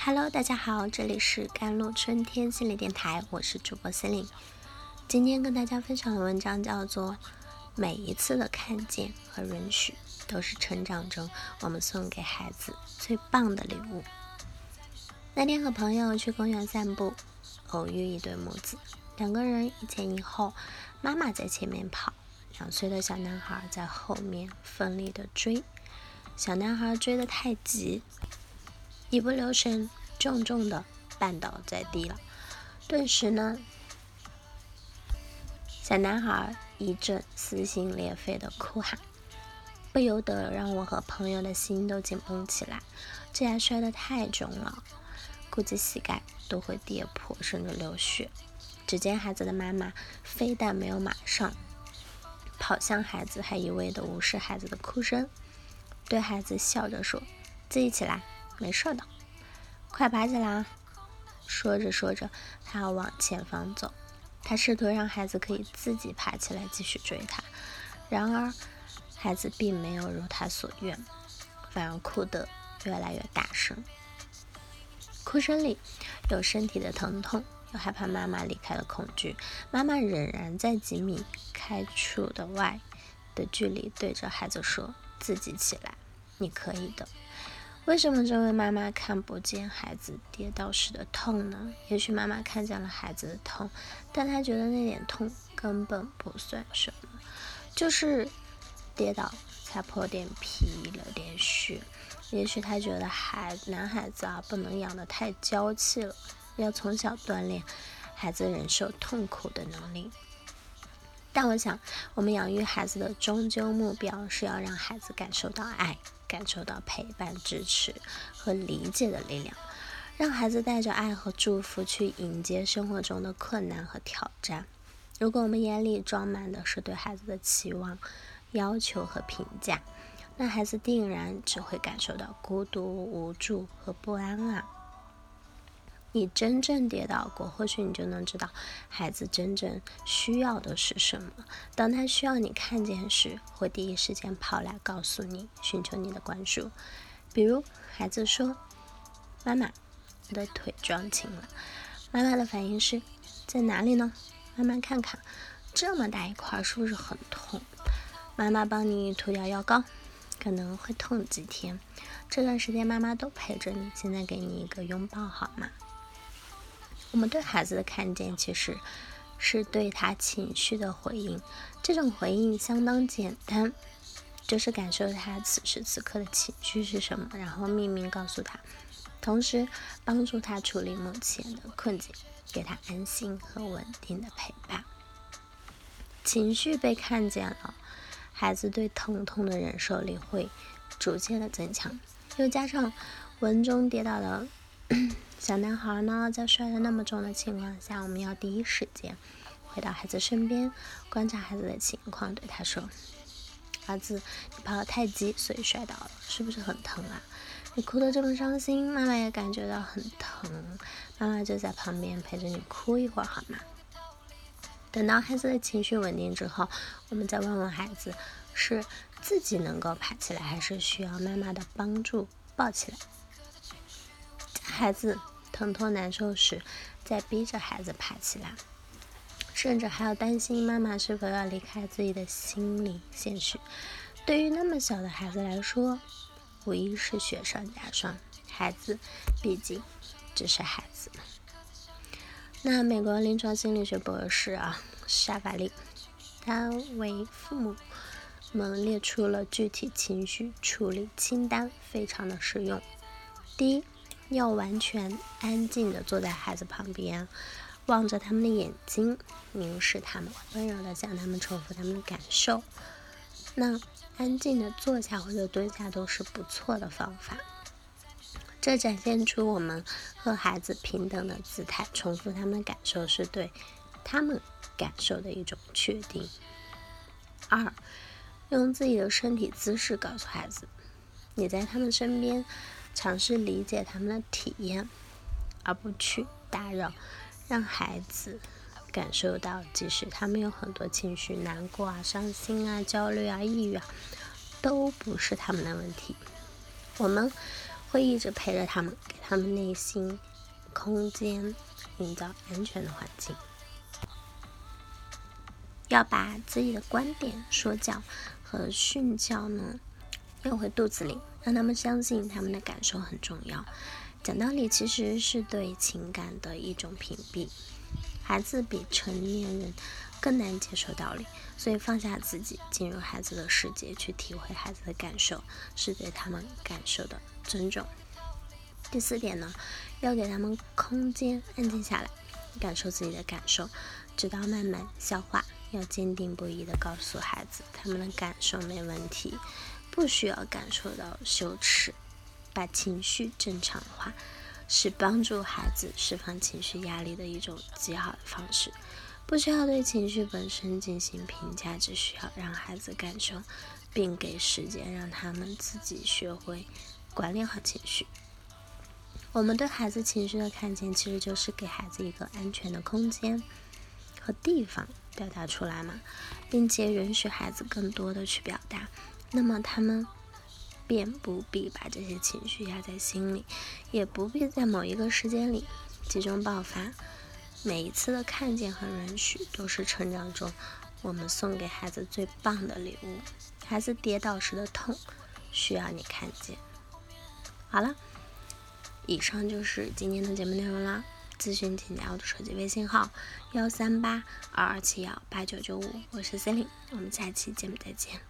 Hello，大家好，这里是甘露春天心理电台，我是主播森林。今天跟大家分享的文章叫做《每一次的看见和允许都是成长中我们送给孩子最棒的礼物》。那天和朋友去公园散步，偶遇一对母子，两个人一前一后，妈妈在前面跑，两岁的小男孩在后面奋力的追。小男孩追得太急。一不留神，重重的绊倒在地了。顿时呢，小男孩一阵撕心裂肺的哭喊，不由得让我和朋友的心都紧绷起来。这下摔得太重了，估计膝盖都会跌破，甚至流血。只见孩子的妈妈非但没有马上跑向孩子，还一味的无视孩子的哭声，对孩子笑着说：“自己起来。”没事的，快爬起来！说着说着，他要往前方走。他试图让孩子可以自己爬起来继续追他，然而孩子并没有如他所愿，反而哭得越来越大声。哭声里有身体的疼痛，有害怕妈妈离开的恐惧。妈妈仍然在几米开处的外的距离对着孩子说：“自己起来，你可以的。”为什么这位妈妈看不见孩子跌倒时的痛呢？也许妈妈看见了孩子的痛，但她觉得那点痛根本不算什么，就是跌倒擦破点皮了点血。也许她觉得孩男孩子啊不能养得太娇气了，要从小锻炼孩子忍受痛苦的能力。但我想，我们养育孩子的终究目标是要让孩子感受到爱。感受到陪伴、支持和理解的力量，让孩子带着爱和祝福去迎接生活中的困难和挑战。如果我们眼里装满的是对孩子的期望、要求和评价，那孩子定然只会感受到孤独、无助和不安啊。你真正跌倒过，或许你就能知道孩子真正需要的是什么。当他需要你看见时，会第一时间跑来告诉你，寻求你的关注。比如，孩子说：“妈妈，我的腿撞青了。”妈妈的反应是：“在哪里呢？妈妈看看，这么大一块，是不是很痛？”妈妈帮你涂点药膏，可能会痛几天。这段时间妈妈都陪着你。现在给你一个拥抱，好吗？我们对孩子的看见，其实是对他情绪的回应。这种回应相当简单，就是感受他此时此刻的情绪是什么，然后秘密告诉他，同时帮助他处理目前的困境，给他安心和稳定的陪伴。情绪被看见了，孩子对疼痛的忍受力会逐渐的增强。又加上文中跌倒的。小男孩呢，在摔得那么重的情况下，我们要第一时间回到孩子身边，观察孩子的情况，对他说：“儿子，你跑得太急，所以摔倒了，是不是很疼啊？你哭得这么伤心，妈妈也感觉到很疼，妈妈就在旁边陪着你哭一会儿，好吗？”等到孩子的情绪稳定之后，我们再问问孩子，是自己能够爬起来，还是需要妈妈的帮助抱起来？孩子疼痛难受时，再逼着孩子爬起来，甚至还要担心妈妈是否要离开自己的心理现实。对于那么小的孩子来说，无疑是雪上加霜。孩子毕竟只是孩子。那美国临床心理学博士啊，沙法利，他为父母们列出了具体情绪处理清单，非常的实用。第一。要完全安静的坐在孩子旁边，望着他们的眼睛，凝视他们，温柔的向他们重复他们的感受。那安静的坐下或者蹲下都是不错的方法。这展现出我们和孩子平等的姿态，重复他们的感受是对他们感受的一种确定。二，用自己的身体姿势告诉孩子，你在他们身边。尝试理解他们的体验，而不去打扰，让孩子感受到，即使他们有很多情绪，难过啊、伤心啊、焦虑啊、抑郁啊，都不是他们的问题。我们会一直陪着他们，给他们内心空间，营造安全的环境。要把自己的观点、说教和训教呢咽回肚子里，让他们相信他们的感受很重要。讲道理其实是对情感的一种屏蔽。孩子比成年人更难接受道理，所以放下自己，进入孩子的世界，去体会孩子的感受，是对他们感受的尊重。第四点呢，要给他们空间，安静下来，感受自己的感受，直到慢慢消化。要坚定不移地告诉孩子，他们的感受没问题，不需要感受到羞耻。把情绪正常化，是帮助孩子释放情绪压力的一种极好的方式。不需要对情绪本身进行评价，只需要让孩子感受，并给时间让他们自己学会管理好情绪。我们对孩子情绪的看见，其实就是给孩子一个安全的空间和地方表达出来嘛，并且允许孩子更多的去表达，那么他们便不必把这些情绪压在心里，也不必在某一个时间里集中爆发。每一次的看见和允许，都是成长中我们送给孩子最棒的礼物。孩子跌倒时的痛，需要你看见。好了，以上就是今天的节目内容啦。咨询请加我的手机微信号：幺三八二二七幺八九九五，我是 c e l i n e 我们下期节目再见。